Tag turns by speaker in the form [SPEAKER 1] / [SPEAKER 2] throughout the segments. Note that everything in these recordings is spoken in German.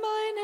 [SPEAKER 1] meine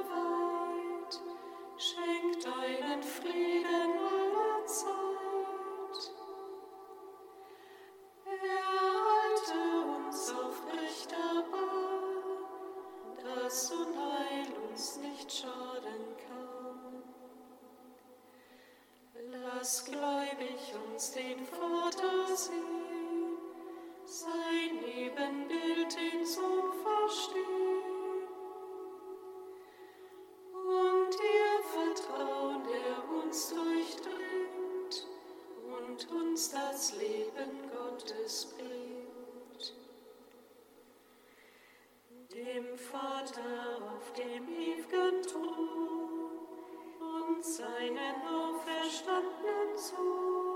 [SPEAKER 1] Und Heil uns nicht schaden kann. Lass gläubig uns den Vater Vater auf dem ewigen Thron und seinen auferstandenen Sohn.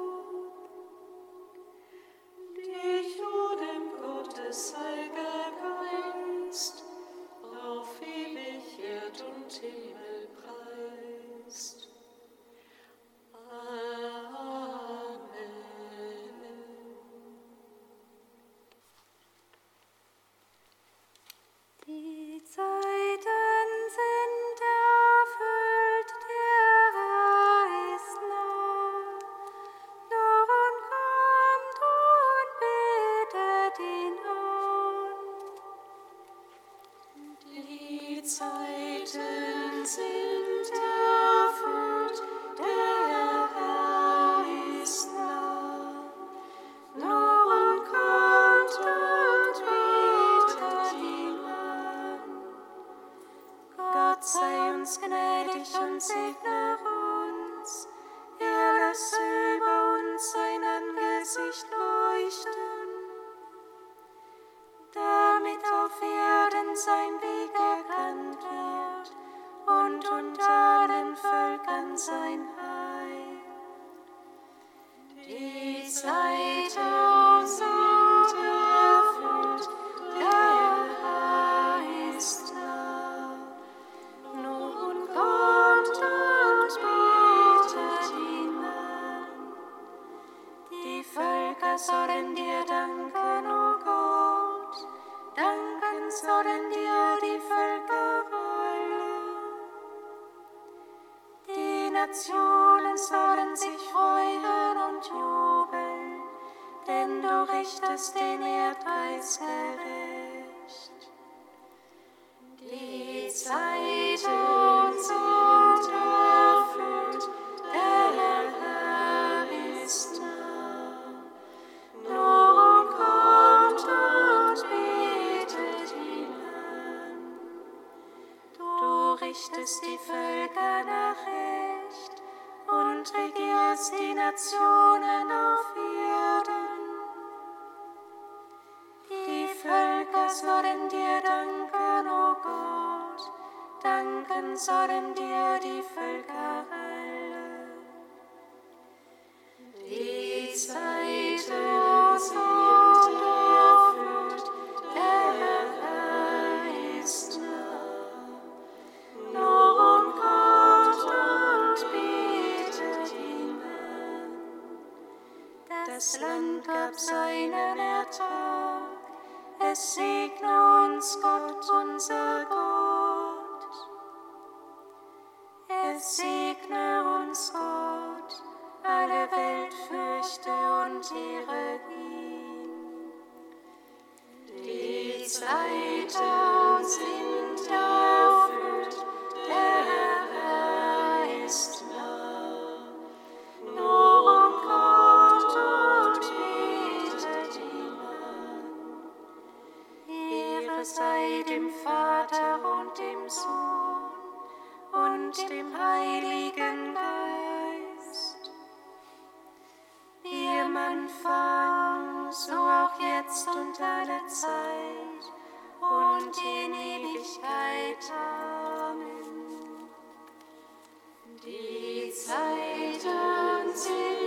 [SPEAKER 2] Gnädig und segne.
[SPEAKER 1] sudden. en. Segne uns Gott, alle Welt fürchte und Seite. unter der Zeit und in Ewigkeit. Amen. Die Zeiten sind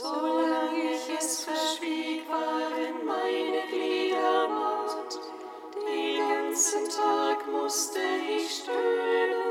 [SPEAKER 1] Solange ich es verschwieg, waren meine Glieder matt. Den ganzen Tag musste ich stöhnen.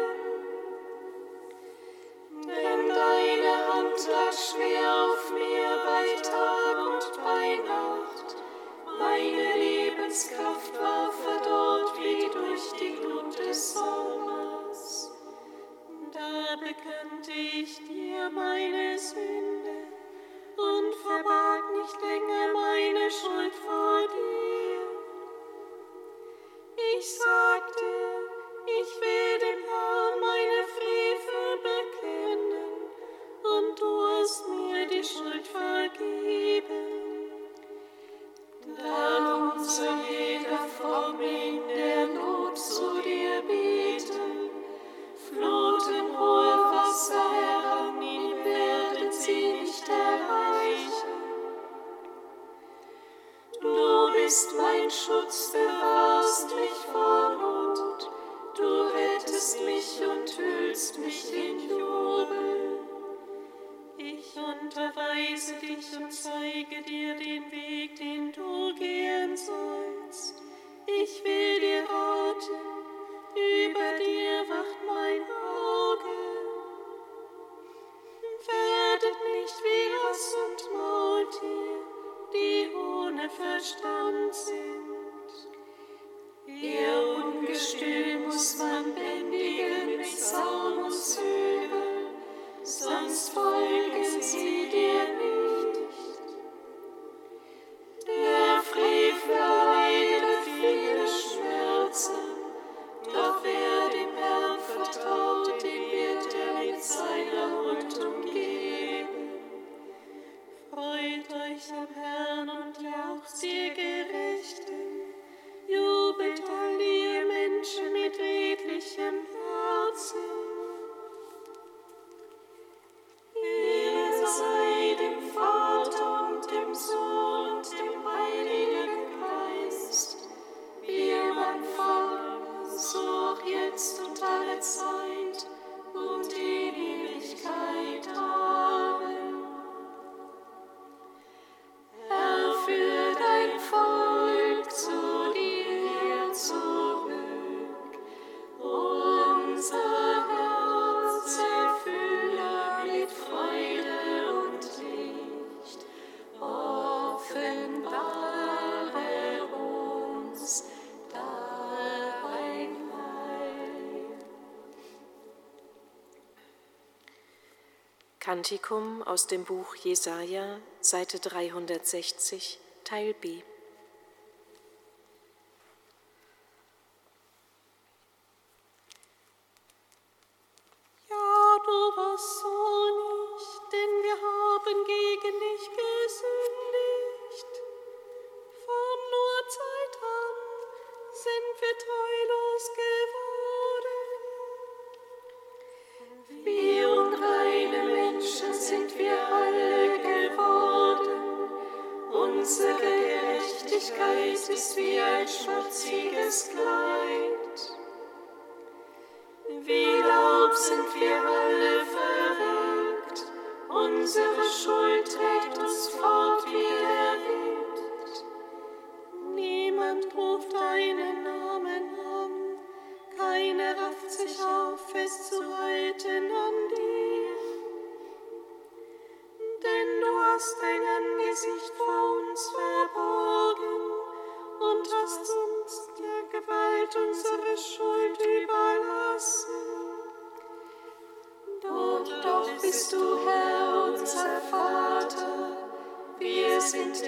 [SPEAKER 3] Kantikum aus dem Buch Jesaja, Seite 360, Teil B.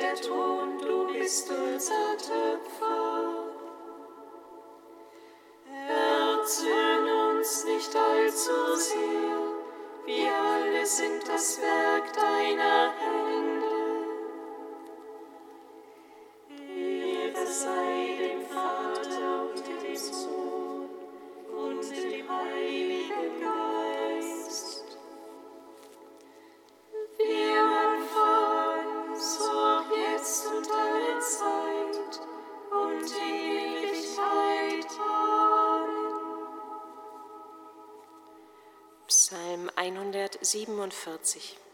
[SPEAKER 1] der Ton, du bist unser Töpfer. 47.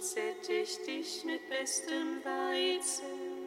[SPEAKER 1] sättigt dich mit bestem Weizen.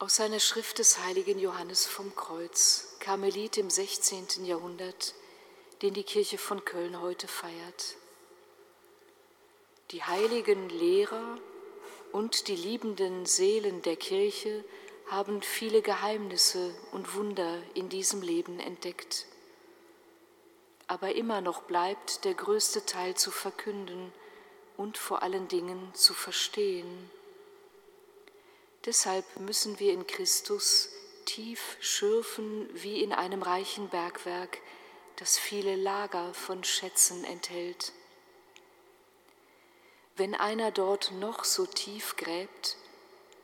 [SPEAKER 1] Aus
[SPEAKER 3] einer Schrift des heiligen Johannes vom Kreuz, Karmelit im 16. Jahrhundert, den die Kirche von Köln heute feiert. Die heiligen Lehrer und die liebenden Seelen der Kirche haben viele Geheimnisse und Wunder in diesem Leben entdeckt. Aber immer noch bleibt der größte Teil zu verkünden und vor allen Dingen zu verstehen. Deshalb müssen wir in Christus tief schürfen wie in einem reichen Bergwerk, das viele Lager von Schätzen enthält. Wenn einer dort noch so tief gräbt,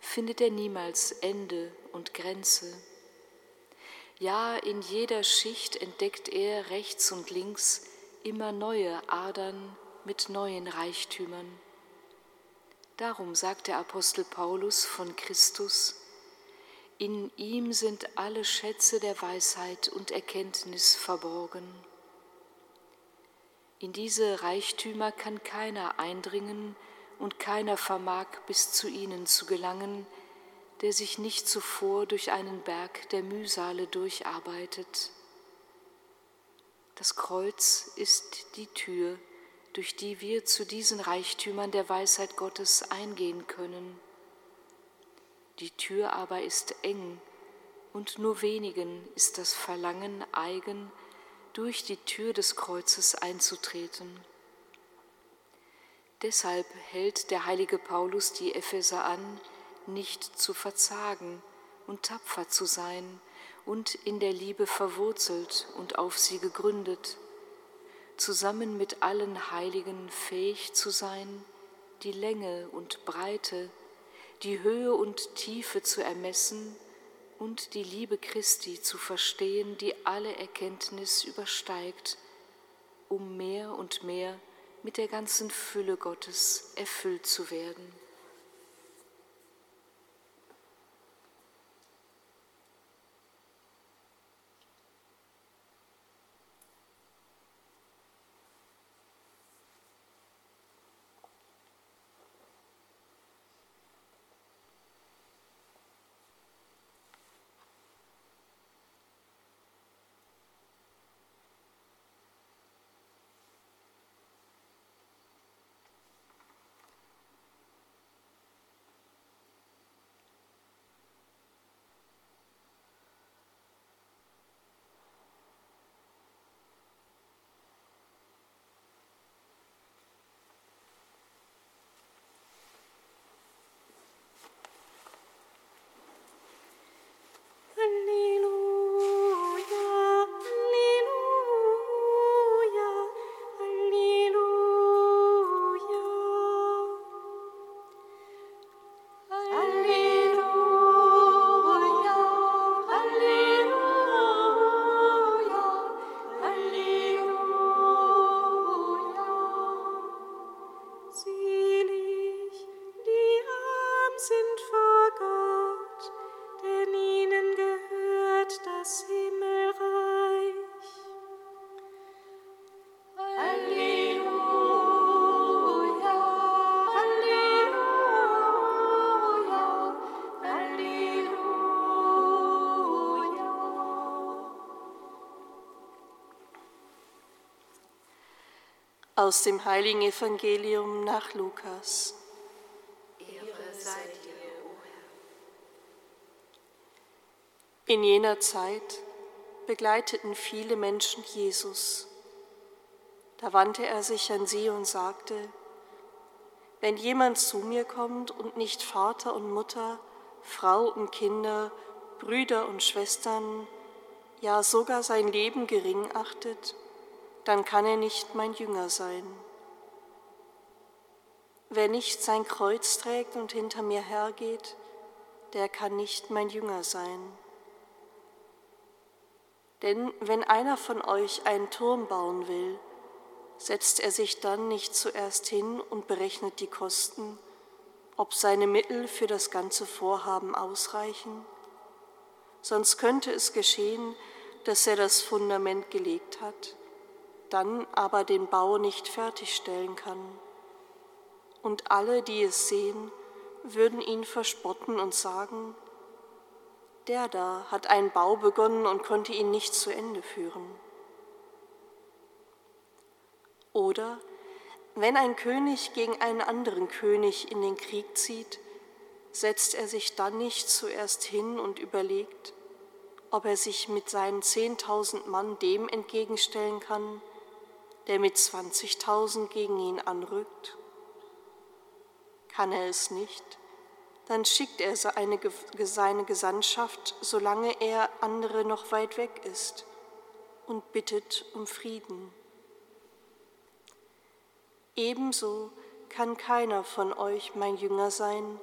[SPEAKER 3] findet er niemals Ende und Grenze. Ja, in jeder Schicht entdeckt er rechts und links immer neue Adern mit neuen Reichtümern. Darum sagt der Apostel Paulus von Christus, in ihm sind alle Schätze der Weisheit und Erkenntnis verborgen. In diese Reichtümer kann keiner eindringen und keiner vermag bis zu ihnen zu gelangen, der sich nicht zuvor durch einen Berg der Mühsale durcharbeitet. Das Kreuz ist die Tür, durch die wir zu diesen Reichtümern der Weisheit Gottes eingehen können. Die Tür aber ist eng und nur wenigen ist das Verlangen eigen, durch die Tür des Kreuzes einzutreten. Deshalb hält der heilige Paulus die Epheser an, nicht zu verzagen und tapfer zu sein und in der Liebe verwurzelt und auf sie gegründet, zusammen mit allen Heiligen fähig zu sein, die Länge und Breite, die Höhe und Tiefe zu ermessen und die Liebe Christi zu verstehen, die alle Erkenntnis übersteigt, um mehr und mehr mit der ganzen Fülle Gottes erfüllt zu werden.
[SPEAKER 4] Aus dem heiligen Evangelium nach Lukas.
[SPEAKER 3] Ehre sei dir, o Herr.
[SPEAKER 4] In jener Zeit begleiteten viele Menschen Jesus. Da wandte er sich an sie und sagte, wenn jemand zu mir kommt und nicht Vater und Mutter, Frau und Kinder, Brüder und Schwestern, ja sogar sein Leben gering achtet, dann kann er nicht mein Jünger sein. Wer nicht sein Kreuz trägt und hinter mir hergeht, der kann nicht mein Jünger sein. Denn wenn einer von euch einen Turm bauen will, setzt er sich dann nicht zuerst hin und berechnet die Kosten, ob seine Mittel für das ganze Vorhaben ausreichen? Sonst könnte es geschehen, dass er das Fundament gelegt hat dann aber den Bau nicht fertigstellen kann. Und alle, die es sehen, würden ihn verspotten und sagen, der da hat einen Bau begonnen und konnte ihn nicht zu Ende führen. Oder wenn ein König gegen einen anderen König in den Krieg zieht, setzt er sich dann nicht zuerst hin und überlegt, ob er sich mit seinen zehntausend Mann dem entgegenstellen kann, der mit 20.000 gegen ihn anrückt? Kann er es nicht, dann schickt er seine, Gesandtschaft, solange er andere noch weit weg ist, und bittet um Frieden. Ebenso kann keiner von euch mein Jünger sein,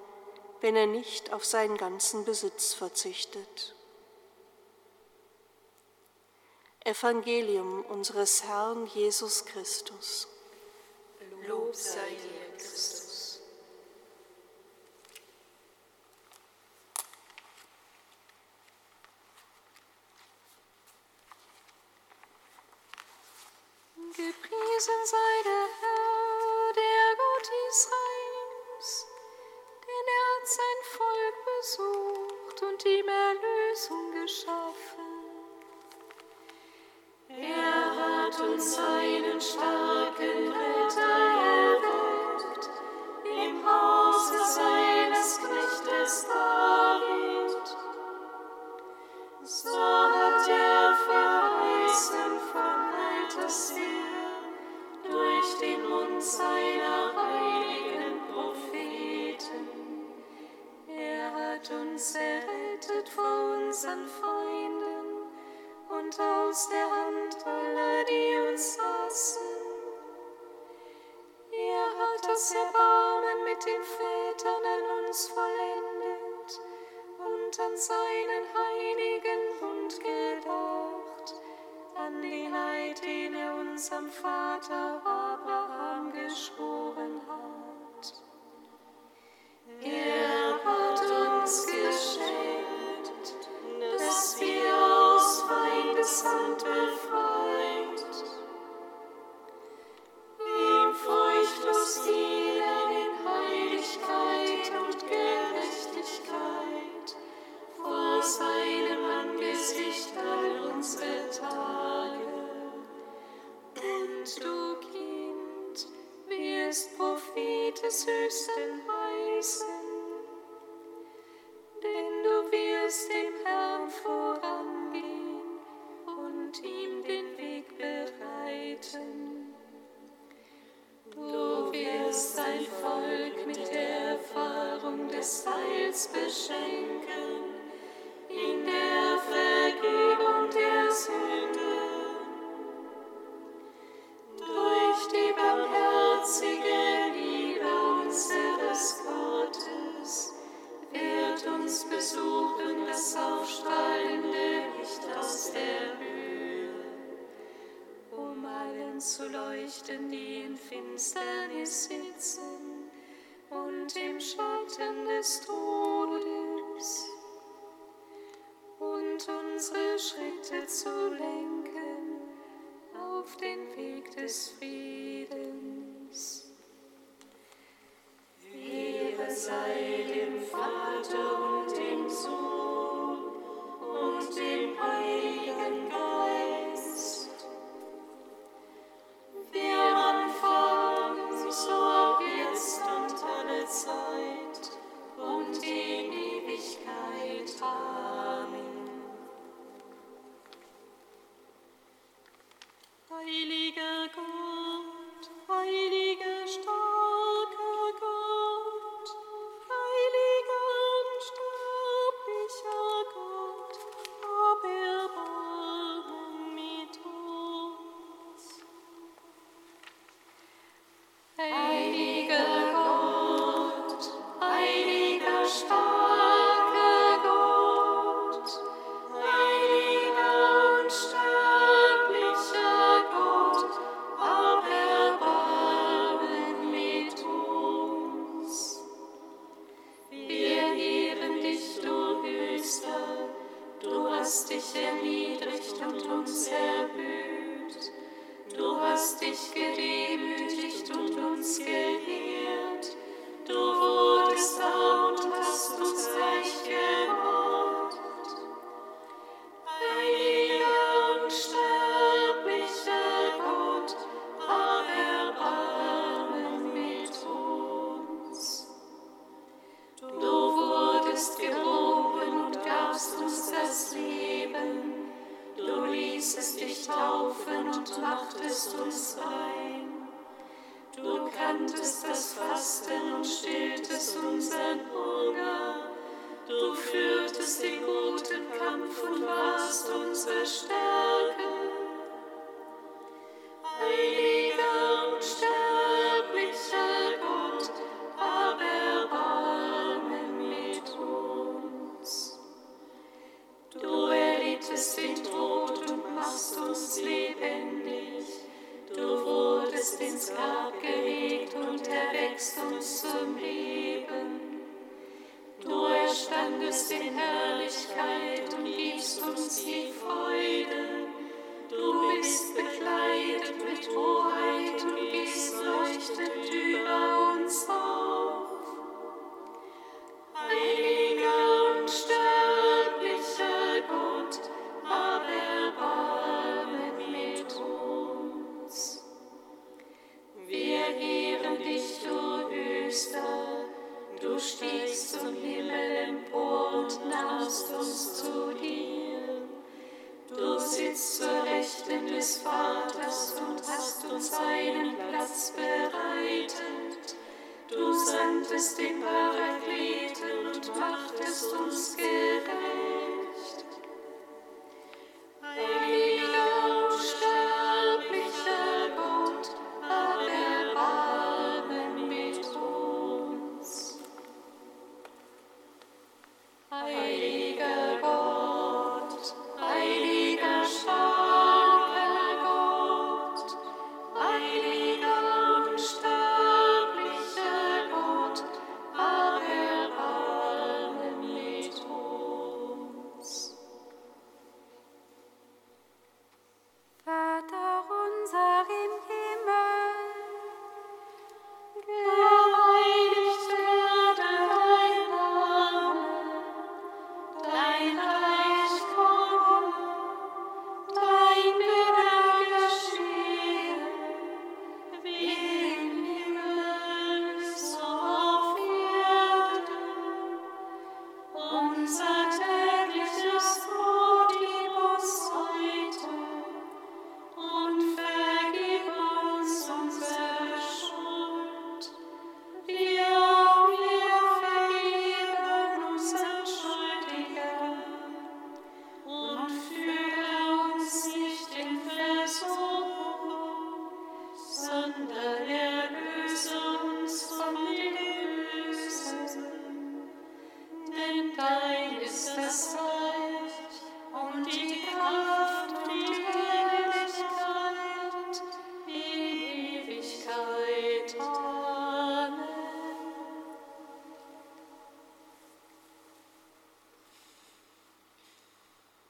[SPEAKER 4] wenn er nicht auf seinen ganzen Besitz verzichtet. Evangelium unseres Herrn Jesus Christus.
[SPEAKER 3] Lob sei dir, Christus.
[SPEAKER 1] Gepriesen sei der unserem Vater Abraham geschworen
[SPEAKER 3] den machtest uns
[SPEAKER 1] rein. Du
[SPEAKER 3] kanntest das
[SPEAKER 1] Fasten und stilltest unseren Hunger. Du führtest den
[SPEAKER 3] guten Kampf und warst unsere Stärke.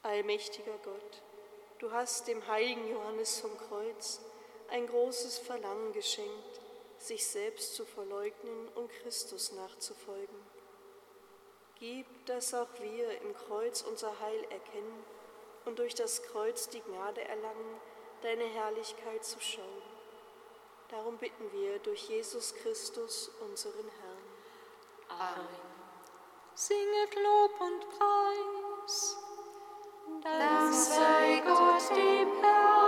[SPEAKER 4] Allmächtiger Gott, du hast dem heiligen Johannes vom Kreuz ein großes Verlangen geschenkt, sich selbst zu verleugnen und Christus nachzufolgen. Gib, dass auch wir im Kreuz unser Heil erkennen und durch das Kreuz die Gnade erlangen, deine Herrlichkeit zu schauen. Darum bitten wir durch Jesus Christus, unseren Herrn.
[SPEAKER 5] Amen. Singet Lob und Preis. Dann sei Gott dem Herrn.